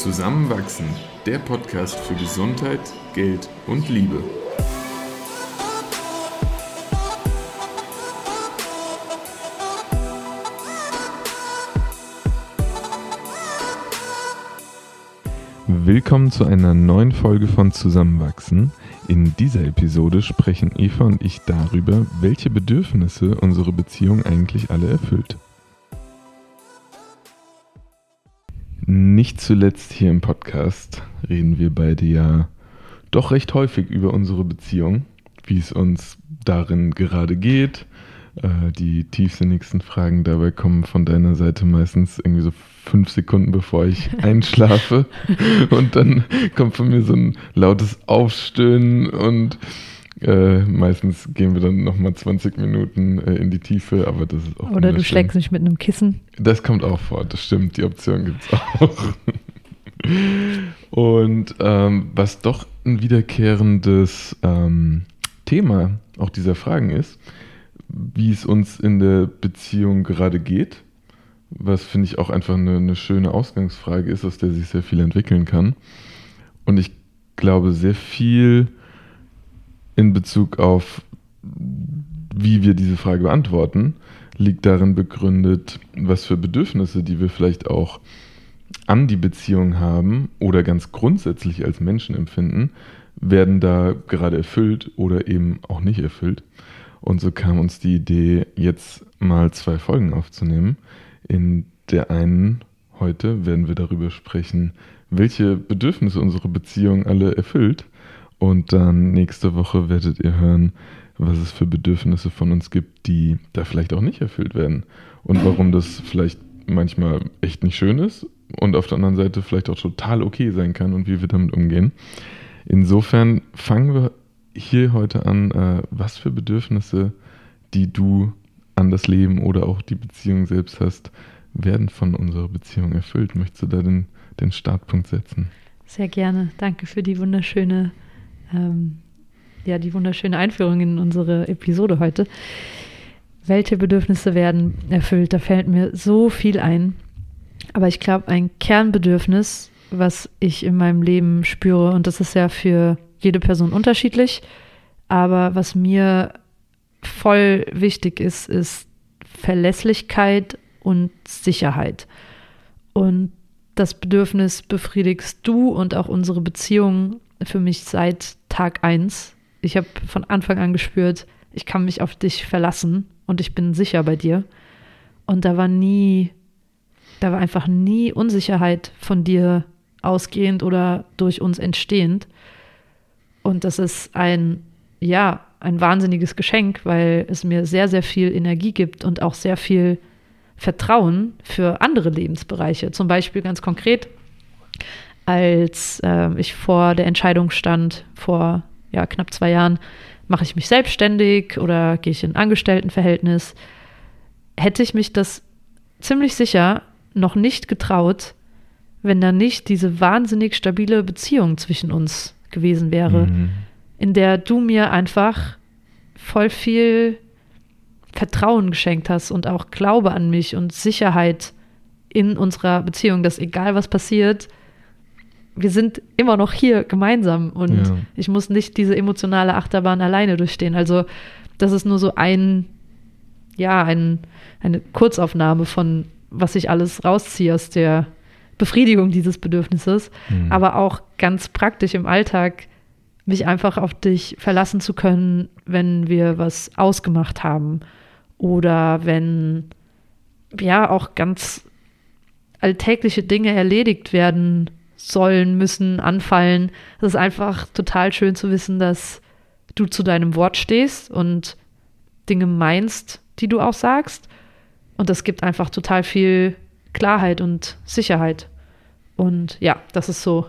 Zusammenwachsen, der Podcast für Gesundheit, Geld und Liebe. Willkommen zu einer neuen Folge von Zusammenwachsen. In dieser Episode sprechen Eva und ich darüber, welche Bedürfnisse unsere Beziehung eigentlich alle erfüllt. Nicht zuletzt hier im Podcast reden wir beide ja doch recht häufig über unsere Beziehung, wie es uns darin gerade geht. Äh, die tiefsinnigsten Fragen dabei kommen von deiner Seite meistens irgendwie so fünf Sekunden bevor ich einschlafe. und dann kommt von mir so ein lautes Aufstöhnen und äh, meistens gehen wir dann nochmal 20 Minuten äh, in die Tiefe, aber das ist auch. Oder du schlägst mich mit einem Kissen. Das kommt auch vor, das stimmt, die Option gibt es auch. Und ähm, was doch ein wiederkehrendes ähm, Thema auch dieser Fragen ist, wie es uns in der Beziehung gerade geht, was finde ich auch einfach eine, eine schöne Ausgangsfrage ist, aus der sich sehr viel entwickeln kann. Und ich glaube, sehr viel in Bezug auf, wie wir diese Frage beantworten, liegt darin begründet, was für Bedürfnisse, die wir vielleicht auch an die Beziehung haben oder ganz grundsätzlich als Menschen empfinden, werden da gerade erfüllt oder eben auch nicht erfüllt. Und so kam uns die Idee, jetzt mal zwei Folgen aufzunehmen. In der einen heute werden wir darüber sprechen, welche Bedürfnisse unsere Beziehung alle erfüllt und dann nächste Woche werdet ihr hören, was es für Bedürfnisse von uns gibt, die da vielleicht auch nicht erfüllt werden. Und warum das vielleicht manchmal echt nicht schön ist und auf der anderen Seite vielleicht auch total okay sein kann und wie wir damit umgehen. Insofern fangen wir hier heute an, äh, was für Bedürfnisse, die du an das Leben oder auch die Beziehung selbst hast, werden von unserer Beziehung erfüllt. Möchtest du da den, den Startpunkt setzen? Sehr gerne. Danke für die wunderschöne ähm, ja, die wunderschöne Einführung in unsere Episode heute. Welche Bedürfnisse werden erfüllt? Da fällt mir so viel ein. Aber ich glaube, ein Kernbedürfnis, was ich in meinem Leben spüre, und das ist ja für jede Person unterschiedlich, aber was mir voll wichtig ist, ist Verlässlichkeit und Sicherheit. Und das Bedürfnis befriedigst du und auch unsere Beziehung für mich seit Tag eins. Ich habe von Anfang an gespürt, ich kann mich auf dich verlassen und ich bin sicher bei dir. Und da war nie, da war einfach nie Unsicherheit von dir ausgehend oder durch uns entstehend. Und das ist ein, ja, ein wahnsinniges Geschenk, weil es mir sehr, sehr viel Energie gibt und auch sehr viel Vertrauen für andere Lebensbereiche. Zum Beispiel ganz konkret als äh, ich vor der Entscheidung stand, vor ja, knapp zwei Jahren, mache ich mich selbstständig oder gehe ich in ein Angestelltenverhältnis, hätte ich mich das ziemlich sicher noch nicht getraut, wenn da nicht diese wahnsinnig stabile Beziehung zwischen uns gewesen wäre, mhm. in der du mir einfach voll viel Vertrauen geschenkt hast und auch Glaube an mich und Sicherheit in unserer Beziehung, dass egal was passiert, wir sind immer noch hier gemeinsam und ja. ich muss nicht diese emotionale Achterbahn alleine durchstehen. Also das ist nur so ein, ja, ein, eine Kurzaufnahme von, was ich alles rausziehe aus der Befriedigung dieses Bedürfnisses, mhm. aber auch ganz praktisch im Alltag mich einfach auf dich verlassen zu können, wenn wir was ausgemacht haben oder wenn ja auch ganz alltägliche Dinge erledigt werden sollen, müssen, anfallen. Es ist einfach total schön zu wissen, dass du zu deinem Wort stehst und Dinge meinst, die du auch sagst. Und das gibt einfach total viel Klarheit und Sicherheit. Und ja, das ist so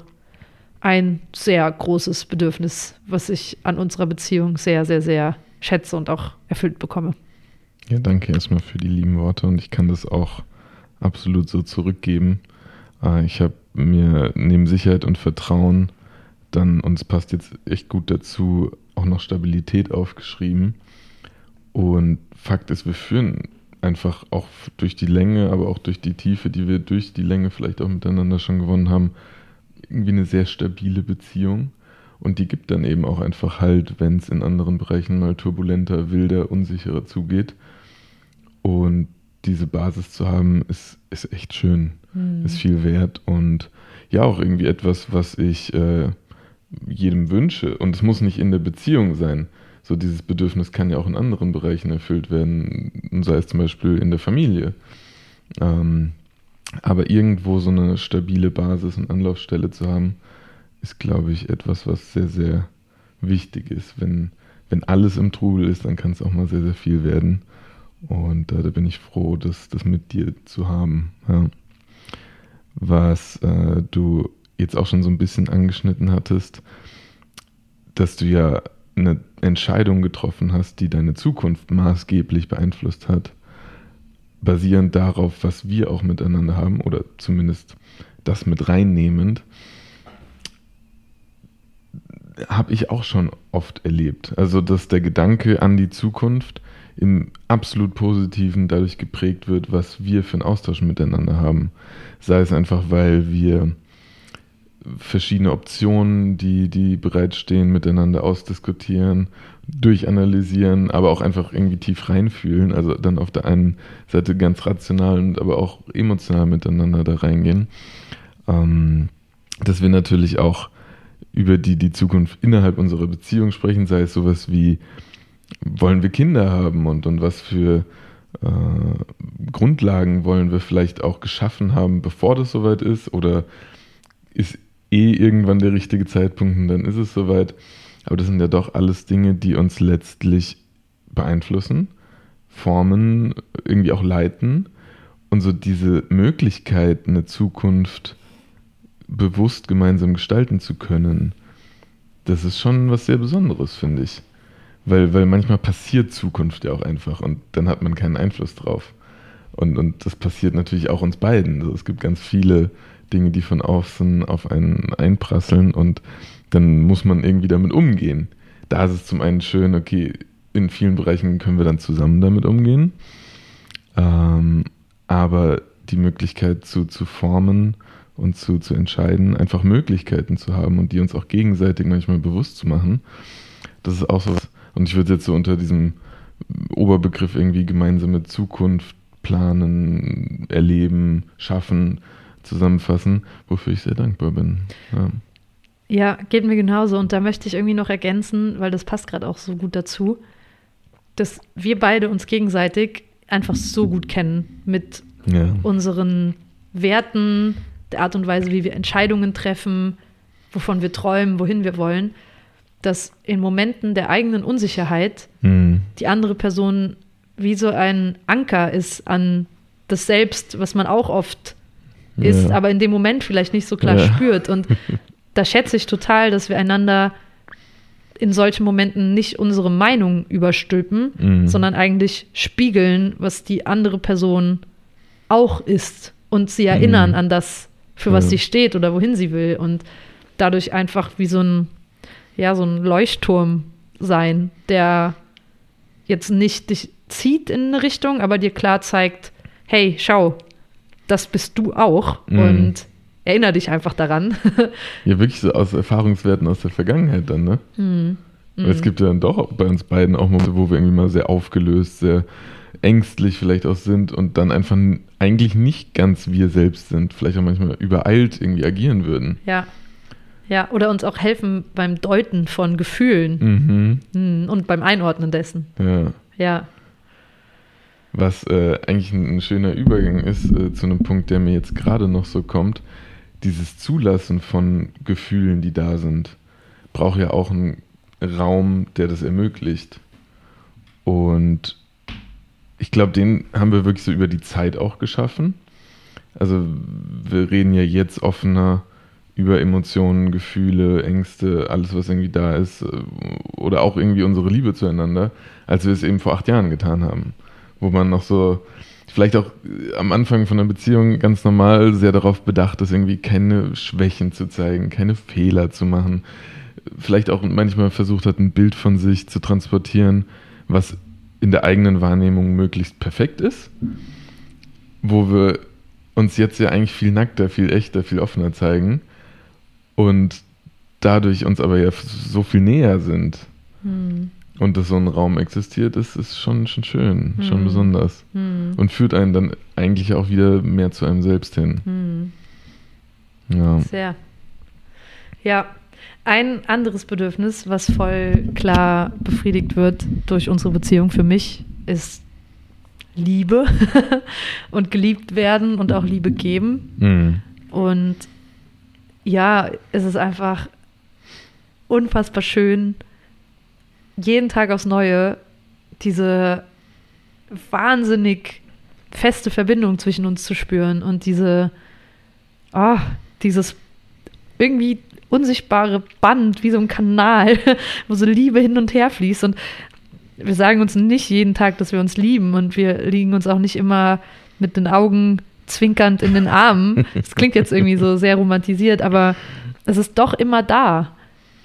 ein sehr großes Bedürfnis, was ich an unserer Beziehung sehr, sehr, sehr schätze und auch erfüllt bekomme. Ja, danke erstmal für die lieben Worte und ich kann das auch absolut so zurückgeben. Äh, ich habe mir neben Sicherheit und Vertrauen dann, und es passt jetzt echt gut dazu, auch noch Stabilität aufgeschrieben. Und Fakt ist, wir führen einfach auch durch die Länge, aber auch durch die Tiefe, die wir durch die Länge vielleicht auch miteinander schon gewonnen haben, irgendwie eine sehr stabile Beziehung. Und die gibt dann eben auch einfach halt, wenn es in anderen Bereichen mal turbulenter, wilder, unsicherer zugeht. Und diese Basis zu haben, ist, ist echt schön, mhm. ist viel wert und ja auch irgendwie etwas, was ich äh, jedem wünsche. Und es muss nicht in der Beziehung sein. So dieses Bedürfnis kann ja auch in anderen Bereichen erfüllt werden, sei es zum Beispiel in der Familie. Ähm, aber irgendwo so eine stabile Basis und Anlaufstelle zu haben, ist, glaube ich, etwas, was sehr, sehr wichtig ist. Wenn, wenn alles im Trubel ist, dann kann es auch mal sehr, sehr viel werden. Und äh, da bin ich froh, das, das mit dir zu haben. Ja. Was äh, du jetzt auch schon so ein bisschen angeschnitten hattest, dass du ja eine Entscheidung getroffen hast, die deine Zukunft maßgeblich beeinflusst hat, basierend darauf, was wir auch miteinander haben, oder zumindest das mit reinnehmend habe ich auch schon oft erlebt. Also, dass der Gedanke an die Zukunft im absolut Positiven dadurch geprägt wird, was wir für einen Austausch miteinander haben. Sei es einfach, weil wir verschiedene Optionen, die, die bereitstehen, miteinander ausdiskutieren, durchanalysieren, aber auch einfach irgendwie tief reinfühlen. Also dann auf der einen Seite ganz rational und aber auch emotional miteinander da reingehen. Ähm, dass wir natürlich auch über die, die Zukunft innerhalb unserer Beziehung sprechen, sei es sowas wie, wollen wir Kinder haben und, und was für äh, Grundlagen wollen wir vielleicht auch geschaffen haben, bevor das soweit ist oder ist eh irgendwann der richtige Zeitpunkt und dann ist es soweit. Aber das sind ja doch alles Dinge, die uns letztlich beeinflussen, formen, irgendwie auch leiten. Und so diese Möglichkeit, eine Zukunft bewusst gemeinsam gestalten zu können, das ist schon was sehr Besonderes, finde ich. Weil, weil manchmal passiert Zukunft ja auch einfach und dann hat man keinen Einfluss drauf. Und, und das passiert natürlich auch uns beiden. Also es gibt ganz viele Dinge, die von außen auf einen einprasseln und dann muss man irgendwie damit umgehen. Da ist es zum einen schön, okay, in vielen Bereichen können wir dann zusammen damit umgehen. Ähm, aber die Möglichkeit zu, zu formen und zu, zu entscheiden, einfach Möglichkeiten zu haben und die uns auch gegenseitig manchmal bewusst zu machen. Das ist auch so. Und ich würde jetzt so unter diesem Oberbegriff irgendwie gemeinsame Zukunft planen, erleben, schaffen, zusammenfassen, wofür ich sehr dankbar bin. Ja. ja, geht mir genauso. Und da möchte ich irgendwie noch ergänzen, weil das passt gerade auch so gut dazu, dass wir beide uns gegenseitig einfach so gut kennen mit ja. unseren Werten, der Art und Weise, wie wir Entscheidungen treffen, wovon wir träumen, wohin wir wollen, dass in Momenten der eigenen Unsicherheit mhm. die andere Person wie so ein Anker ist an das Selbst, was man auch oft ja. ist, aber in dem Moment vielleicht nicht so klar ja. spürt. Und da schätze ich total, dass wir einander in solchen Momenten nicht unsere Meinung überstülpen, mhm. sondern eigentlich spiegeln, was die andere Person auch ist und sie erinnern mhm. an das, für was sie steht oder wohin sie will und dadurch einfach wie so ein, ja, so ein Leuchtturm sein, der jetzt nicht dich zieht in eine Richtung, aber dir klar zeigt, hey, schau, das bist du auch mhm. und erinnere dich einfach daran. ja, wirklich so aus Erfahrungswerten aus der Vergangenheit dann, ne? Mhm. Es mhm. gibt ja dann doch bei uns beiden auch Momente, wo wir irgendwie mal sehr aufgelöst, sehr ängstlich vielleicht auch sind und dann einfach eigentlich nicht ganz wir selbst sind, vielleicht auch manchmal übereilt irgendwie agieren würden. Ja. Ja, oder uns auch helfen beim Deuten von Gefühlen mhm. Hm, und beim Einordnen dessen. Ja. Ja. Was äh, eigentlich ein, ein, schöner Übergang ist äh, zu einem Punkt, der mir jetzt gerade noch so kommt, dieses Zulassen von Gefühlen, die da sind, braucht ja auch einen Raum, der das ermöglicht. Und ich glaube, den haben wir wirklich so über die Zeit auch geschaffen. Also wir reden ja jetzt offener über Emotionen, Gefühle, Ängste, alles, was irgendwie da ist, äh, oder auch irgendwie unsere Liebe zueinander, als wir es eben vor acht Jahren getan haben. Wo man noch so, vielleicht auch am Anfang von einer Beziehung ganz normal sehr darauf bedacht ist, irgendwie keine Schwächen zu zeigen, keine Fehler zu machen. Vielleicht auch manchmal versucht hat, ein Bild von sich zu transportieren, was in der eigenen Wahrnehmung möglichst perfekt ist, wo wir uns jetzt ja eigentlich viel nackter, viel echter, viel offener zeigen und dadurch uns aber ja so viel näher sind. Hm. Und dass so ein Raum existiert, ist, ist schon, schon schön, hm. schon besonders. Hm. Und führt einen dann eigentlich auch wieder mehr zu einem selbst hin. Hm. Ja. Sehr. Ja, ein anderes Bedürfnis, was voll klar befriedigt wird durch unsere Beziehung für mich, ist Liebe und geliebt werden und auch Liebe geben. Mhm. Und ja, es ist einfach unfassbar schön, jeden Tag aufs Neue diese wahnsinnig feste Verbindung zwischen uns zu spüren und diese, oh, dieses irgendwie unsichtbare Band, wie so ein Kanal, wo so Liebe hin und her fließt. Und wir sagen uns nicht jeden Tag, dass wir uns lieben und wir liegen uns auch nicht immer mit den Augen zwinkernd in den Armen. Das klingt jetzt irgendwie so sehr romantisiert, aber es ist doch immer da.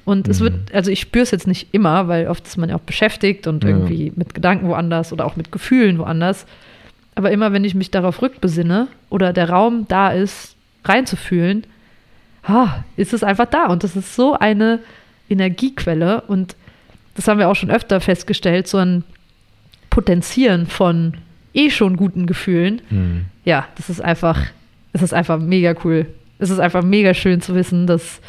Und es wird, mhm. also ich spüre es jetzt nicht immer, weil oft ist man ja auch beschäftigt und irgendwie ja. mit Gedanken woanders oder auch mit Gefühlen woanders. Aber immer, wenn ich mich darauf rückbesinne oder der Raum da ist, reinzufühlen, ah, ist es einfach da. Und das ist so eine Energiequelle. Und das haben wir auch schon öfter festgestellt, so ein Potenzieren von eh schon guten Gefühlen. Mhm. Ja, das ist einfach, es ist einfach mega cool. Es ist einfach mega schön zu wissen, dass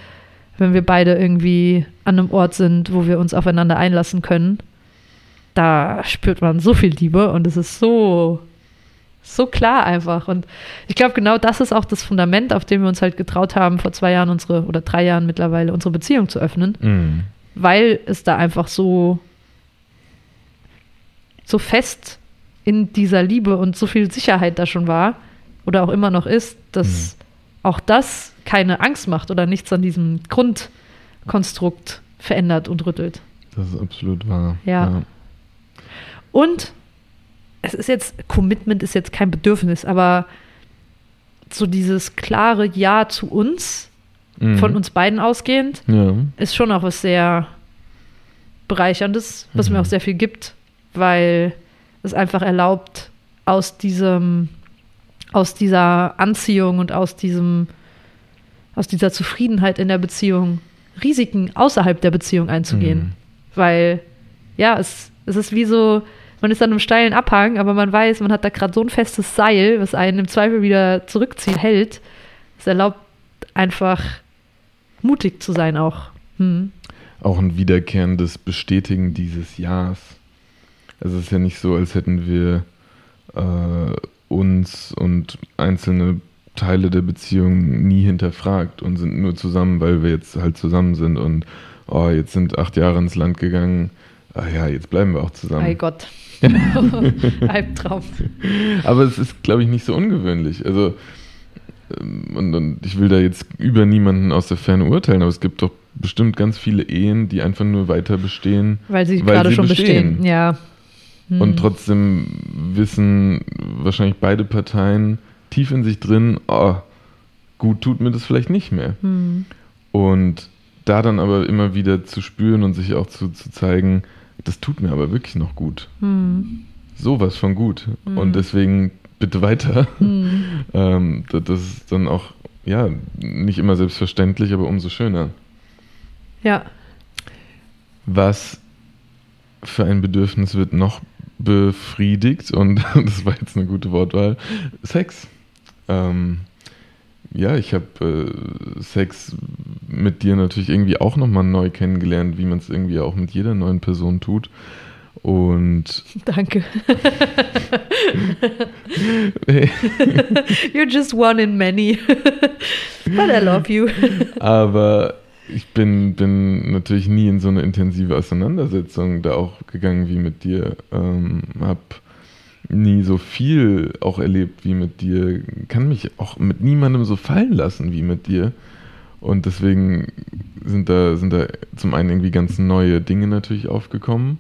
wenn wir beide irgendwie an einem Ort sind, wo wir uns aufeinander einlassen können, da spürt man so viel Liebe und es ist so, so klar einfach. Und ich glaube, genau das ist auch das Fundament, auf dem wir uns halt getraut haben, vor zwei Jahren unsere oder drei Jahren mittlerweile unsere Beziehung zu öffnen, mhm. weil es da einfach so, so fest in dieser Liebe und so viel Sicherheit da schon war oder auch immer noch ist, dass mhm. auch das keine Angst macht oder nichts an diesem Grundkonstrukt verändert und rüttelt. Das ist absolut wahr. Ja. ja. Und es ist jetzt, Commitment ist jetzt kein Bedürfnis, aber so dieses klare Ja zu uns, mhm. von uns beiden ausgehend, ja. ist schon auch was sehr Bereicherndes, was mhm. mir auch sehr viel gibt, weil es einfach erlaubt, aus diesem, aus dieser Anziehung und aus diesem aus dieser Zufriedenheit in der Beziehung Risiken außerhalb der Beziehung einzugehen. Mhm. Weil, ja, es, es ist wie so, man ist an einem steilen Abhang, aber man weiß, man hat da gerade so ein festes Seil, was einen im Zweifel wieder zurückziehen hält. Es erlaubt einfach mutig zu sein auch. Hm. Auch ein wiederkehrendes Bestätigen dieses Ja's. Also es ist ja nicht so, als hätten wir äh, uns und einzelne Teile der Beziehung nie hinterfragt und sind nur zusammen, weil wir jetzt halt zusammen sind und oh, jetzt sind acht Jahre ins Land gegangen. Ah ja, jetzt bleiben wir auch zusammen. Mein Gott. Albtraum. Aber es ist, glaube ich, nicht so ungewöhnlich. Also, ähm, und, und, ich will da jetzt über niemanden aus der Ferne urteilen, aber es gibt doch bestimmt ganz viele Ehen, die einfach nur weiter bestehen. Weil sie weil gerade sie schon bestehen. bestehen. Ja. Hm. Und trotzdem wissen wahrscheinlich beide Parteien, tief in sich drin, oh, gut tut mir das vielleicht nicht mehr. Mhm. Und da dann aber immer wieder zu spüren und sich auch zu, zu zeigen, das tut mir aber wirklich noch gut. Mhm. Sowas von gut. Mhm. Und deswegen bitte weiter. Mhm. ähm, das ist dann auch, ja, nicht immer selbstverständlich, aber umso schöner. Ja. Was für ein Bedürfnis wird noch befriedigt? Und das war jetzt eine gute Wortwahl. Sex. Ähm, ja, ich habe äh, Sex mit dir natürlich irgendwie auch nochmal neu kennengelernt, wie man es irgendwie auch mit jeder neuen Person tut. Und. Danke. You're just one in many. But I love you. Aber ich bin, bin natürlich nie in so eine intensive Auseinandersetzung da auch gegangen wie mit dir. Ähm, hab nie so viel auch erlebt wie mit dir, kann mich auch mit niemandem so fallen lassen wie mit dir. Und deswegen sind da, sind da zum einen irgendwie ganz neue Dinge natürlich aufgekommen,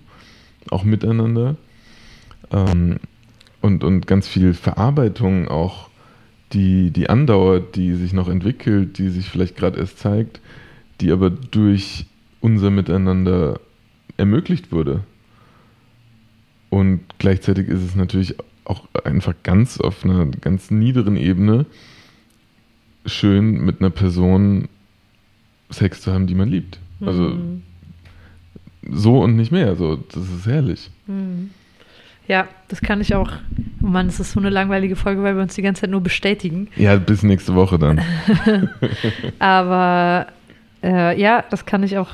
auch miteinander. Ähm, und, und ganz viel Verarbeitung auch, die, die andauert, die sich noch entwickelt, die sich vielleicht gerade erst zeigt, die aber durch unser Miteinander ermöglicht wurde. Und gleichzeitig ist es natürlich auch einfach ganz auf einer ganz niederen Ebene schön, mit einer Person Sex zu haben, die man liebt. Also Mhm. so und nicht mehr. So, das ist herrlich. Mhm. Ja, das kann ich auch. Oh Mann, es ist so eine langweilige Folge, weil wir uns die ganze Zeit nur bestätigen. Ja, bis nächste Woche dann. Aber äh, ja, das kann ich auch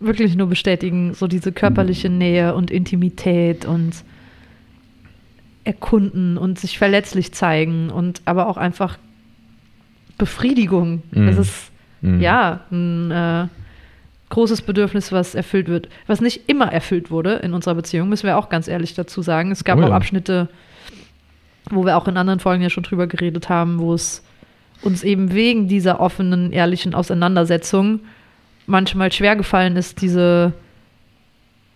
wirklich nur bestätigen. So diese körperliche Nähe und Intimität und erkunden und sich verletzlich zeigen und aber auch einfach Befriedigung. Mhm. Das ist Mhm. ja ein äh, großes Bedürfnis, was erfüllt wird, was nicht immer erfüllt wurde in unserer Beziehung, müssen wir auch ganz ehrlich dazu sagen. Es gab Oh auch ja. Abschnitte, wo wir auch in anderen Folgen ja schon drüber geredet haben, wo es uns eben wegen dieser offenen, ehrlichen Auseinandersetzung manchmal schwer gefallen ist, diese,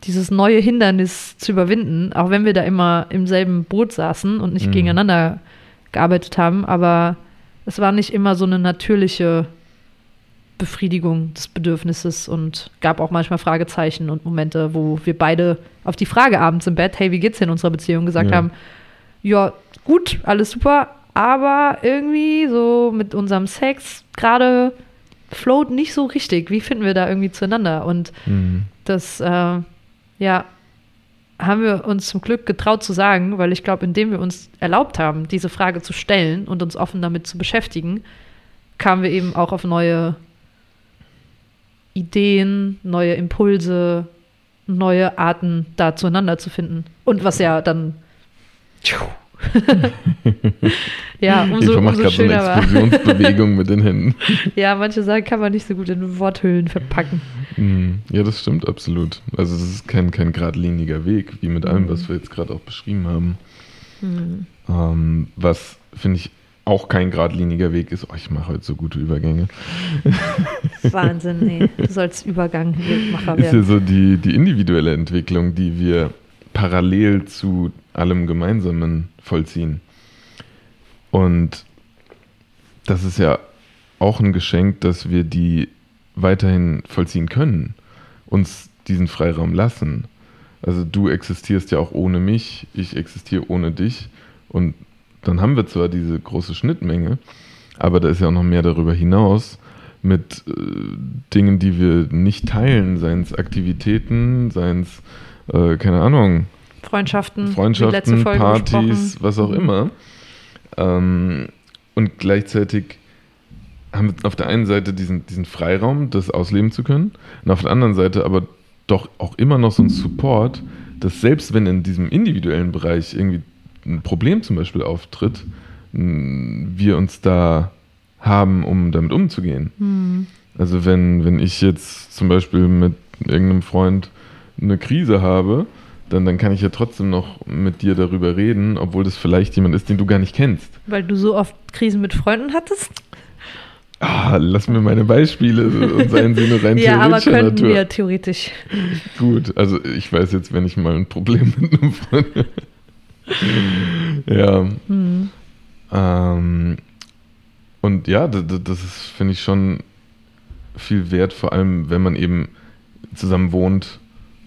dieses neue Hindernis zu überwinden, auch wenn wir da immer im selben Boot saßen und nicht Mhm. gegeneinander gearbeitet haben, aber es war nicht immer so eine natürliche Befriedigung des Bedürfnisses und gab auch manchmal Fragezeichen und Momente, wo wir beide auf die Frage abends im Bett, hey, wie geht's in unserer Beziehung, gesagt Ja. haben, ja, gut, alles super, aber irgendwie so mit unserem Sex gerade float nicht so richtig. Wie finden wir da irgendwie zueinander? Und Mhm. das, äh, ja, haben wir uns zum Glück getraut zu sagen, weil ich glaube, indem wir uns erlaubt haben, diese Frage zu stellen und uns offen damit zu beschäftigen, kamen wir eben auch auf neue Ideen, neue Impulse, neue Arten, da zueinander zu finden. Und was ja dann ja, umso, macht umso gerade so eine. Explosionsbewegung mit den Händen. Ja, manche Sachen kann man nicht so gut in Worthüllen verpacken. Mhm. Ja, das stimmt absolut. Also es ist kein, kein geradliniger Weg, wie mit allem, was wir jetzt gerade auch beschrieben haben. Hm. Ähm, was, finde ich, auch kein geradliniger Weg ist. Oh, ich mache heute so gute Übergänge. Wahnsinn, nee. Du sollst Übergangmacher Ist ja werden. so die, die individuelle Entwicklung, die wir parallel zu allem Gemeinsamen vollziehen. Und das ist ja auch ein Geschenk, dass wir die weiterhin vollziehen können, uns diesen Freiraum lassen. Also du existierst ja auch ohne mich, ich existiere ohne dich und dann haben wir zwar diese große Schnittmenge, aber da ist ja auch noch mehr darüber hinaus mit äh, Dingen, die wir nicht teilen, seien es Aktivitäten, seien es, äh, keine Ahnung, Freundschaften, Freundschaften, Partys, was auch immer. Ähm, und gleichzeitig haben wir auf der einen Seite diesen, diesen Freiraum, das ausleben zu können, und auf der anderen Seite aber doch auch immer noch so ein Support, dass selbst wenn in diesem individuellen Bereich irgendwie ein Problem zum Beispiel auftritt, wir uns da haben, um damit umzugehen. Hm. Also wenn, wenn ich jetzt zum Beispiel mit irgendeinem Freund eine Krise habe, dann, dann kann ich ja trotzdem noch mit dir darüber reden, obwohl das vielleicht jemand ist, den du gar nicht kennst. Weil du so oft Krisen mit Freunden hattest? Ah, lass mir meine Beispiele und seien sie nur rein Ja, aber könnten Natur. wir theoretisch. Gut, also ich weiß jetzt, wenn ich mal ein Problem mit einem Freund. ja. Hm. Ähm, und ja, das, das ist, finde ich, schon viel wert, vor allem wenn man eben zusammen wohnt,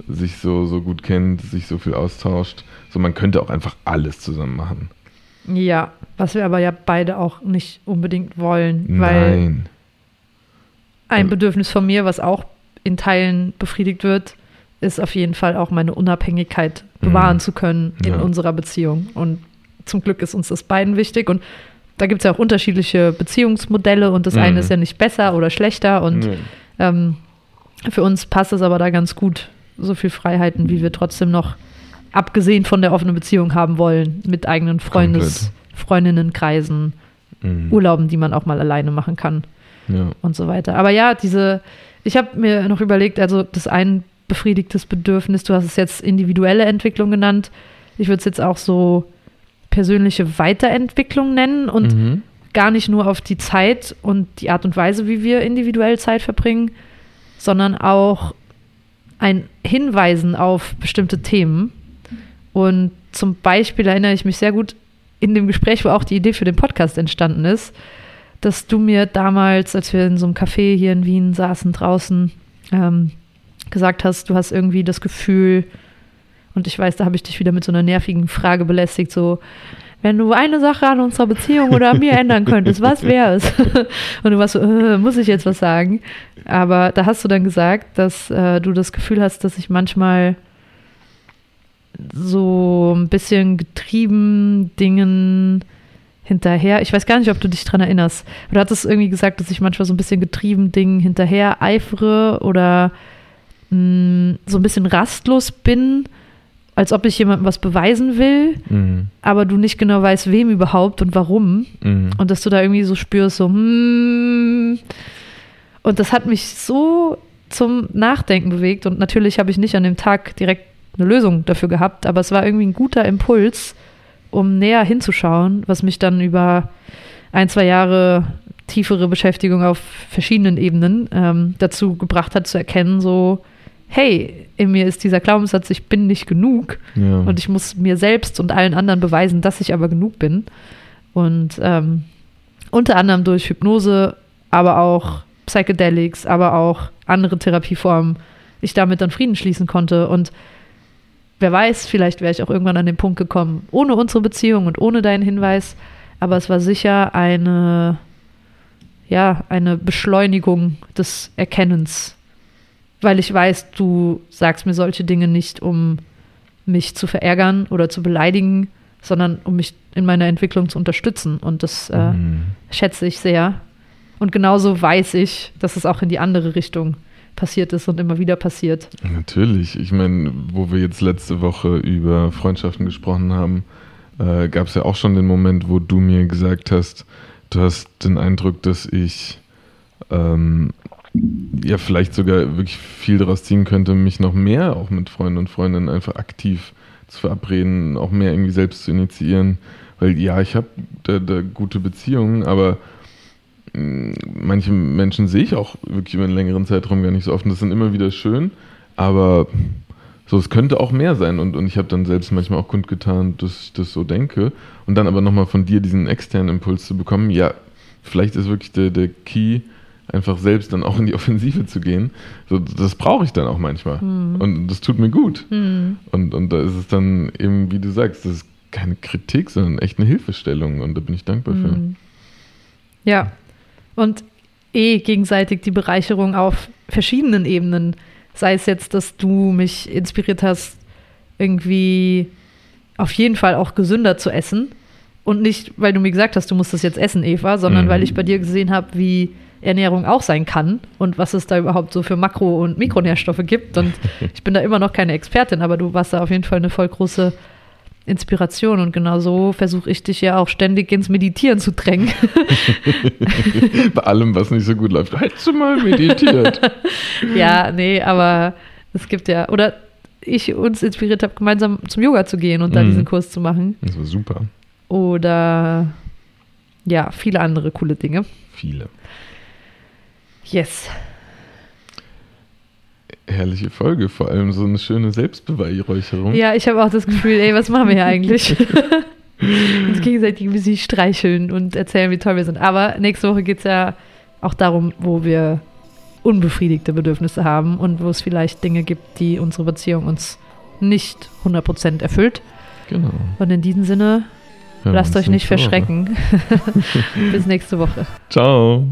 sich so, so gut kennt, sich so viel austauscht. So, man könnte auch einfach alles zusammen machen. Ja, was wir aber ja beide auch nicht unbedingt wollen, weil Nein. ein Also- Bedürfnis von mir, was auch in Teilen befriedigt wird, ist auf jeden Fall auch meine Unabhängigkeit bewahren Mhm. zu können in Ja. unserer Beziehung. Und zum Glück ist uns das beiden wichtig. Und da gibt es ja auch unterschiedliche Beziehungsmodelle und das Mhm. eine ist ja nicht besser oder schlechter. Und ähm, für uns passt es aber da ganz gut, so viel Freiheiten, wie wir trotzdem noch, abgesehen von der offenen Beziehung haben wollen, mit eigenen Freundes, Freundinnenkreisen, Mhm. Urlauben, die man auch mal alleine machen kann Ja. und so weiter. Aber ja, diese, ich habe mir noch überlegt, also das ein befriedigtes Bedürfnis, du hast es jetzt individuelle Entwicklung genannt. Ich würde es jetzt auch so persönliche Weiterentwicklung nennen und Mhm. gar nicht nur auf die Zeit und die Art und Weise, wie wir individuell Zeit verbringen, sondern auch ein Hinweisen auf bestimmte Themen. Und zum Beispiel erinnere ich mich sehr gut in dem Gespräch, wo auch die Idee für den Podcast entstanden ist, dass du mir damals, als wir in so einem Café hier in Wien saßen draußen, ähm, gesagt hast, du hast irgendwie das Gefühl, und ich weiß, da habe ich dich wieder mit so einer nervigen Frage belästigt, so, wenn du eine Sache an unserer Beziehung oder an mir ändern könntest, was wäre es? Und du warst so, äh, muss ich jetzt was sagen? Aber da hast du dann gesagt, dass äh, du das Gefühl hast, dass ich manchmal so ein bisschen getrieben Dingen hinterher. Ich weiß gar nicht, ob du dich dran erinnerst. Du hattest irgendwie gesagt, dass ich manchmal so ein bisschen getrieben Dingen hinterher eifere oder mh, mm, so ein bisschen rastlos bin, als ob ich jemandem was beweisen will, mhm. aber du nicht genau weißt, wem überhaupt und warum. Mhm. Und dass du da irgendwie so spürst, so, hmm. Und das hat mich so zum Nachdenken bewegt. Und natürlich habe ich nicht an dem Tag direkt eine Lösung dafür gehabt, aber es war irgendwie ein guter Impuls, um näher hinzuschauen, was mich dann über ein, zwei Jahre tiefere Beschäftigung auf verschiedenen Ebenen ähm, dazu gebracht hat, zu erkennen, so, hey, in mir ist dieser Glaubenssatz, ich bin nicht genug ja. und ich muss mir selbst und allen anderen beweisen, dass ich aber genug bin. Und ähm, unter anderem durch Hypnose, aber auch Psychedelics, aber auch andere Therapieformen, ich damit dann Frieden schließen konnte. Und wer weiß, vielleicht wäre ich auch irgendwann an den Punkt gekommen, ohne unsere Beziehung und ohne deinen Hinweis. Aber es war sicher eine, ja, eine Beschleunigung des Erkennens. Weil ich weiß, du sagst mir solche Dinge nicht, um mich zu verärgern oder zu beleidigen, sondern um mich in meiner Entwicklung zu unterstützen. Und das äh, mhm. schätze ich sehr. Und genauso weiß ich, dass es auch in die andere Richtung passiert ist und immer wieder passiert. Natürlich. Ich meine, wo wir jetzt letzte Woche über Freundschaften gesprochen haben, äh, gab es ja auch schon den Moment, wo du mir gesagt hast, du hast den Eindruck, dass ich ähm, ja vielleicht sogar wirklich viel daraus ziehen könnte, mich noch mehr auch mit Freunden und Freundinnen einfach aktiv zu verabreden, auch mehr irgendwie selbst zu initiieren. Weil ja, ich habe da, da gute Beziehungen, aber manche Menschen sehe ich auch wirklich über einen längeren Zeitraum gar nicht so oft. Und das sind immer wieder schön, aber so, es könnte auch mehr sein. Und, und ich habe dann selbst manchmal auch kundgetan, dass ich das so denke. Und dann aber nochmal von dir diesen externen Impuls zu bekommen, ja, vielleicht ist wirklich der, der Key, einfach selbst dann auch in die Offensive zu gehen. So, das brauche ich dann auch manchmal. Mhm. Und das tut mir gut. Mhm. Und, und da ist es dann eben, wie du sagst, das ist keine Kritik, sondern echt eine Hilfestellung. Und da bin ich dankbar mhm. für. Ja, und eh gegenseitig die Bereicherung auf verschiedenen Ebenen. Sei es jetzt, dass du mich inspiriert hast, irgendwie auf jeden Fall auch gesünder zu essen. Und nicht, weil du mir gesagt hast, du musst das jetzt essen, Eva, sondern mhm. weil ich bei dir gesehen habe, wie Ernährung auch sein kann und was es da überhaupt so für Makro- und Mikronährstoffe gibt. Und ich bin da immer noch keine Expertin, aber du warst da auf jeden Fall eine voll große Inspiration und genau so versuche ich dich ja auch ständig ins Meditieren zu drängen. Bei allem, was nicht so gut läuft. Hättest du mal meditiert? ja, nee, aber es gibt ja, oder ich uns inspiriert habe, gemeinsam zum Yoga zu gehen und da mhm. diesen Kurs zu machen. Das war super. Oder ja, viele andere coole Dinge. Viele. Yes herrliche Folge, vor allem so eine schöne Selbstbeweihräucherung. Ja, ich habe auch das Gefühl, ey, was machen wir hier eigentlich? Uns gegenseitig ein bisschen streicheln und erzählen, wie toll wir sind. Aber nächste Woche geht es ja auch darum, wo wir unbefriedigte Bedürfnisse haben und wo es vielleicht Dinge gibt, die unsere Beziehung uns nicht 100% erfüllt. Genau. Und in diesem Sinne, ja, lasst euch nicht verschrecken. Bis nächste Woche. Ciao.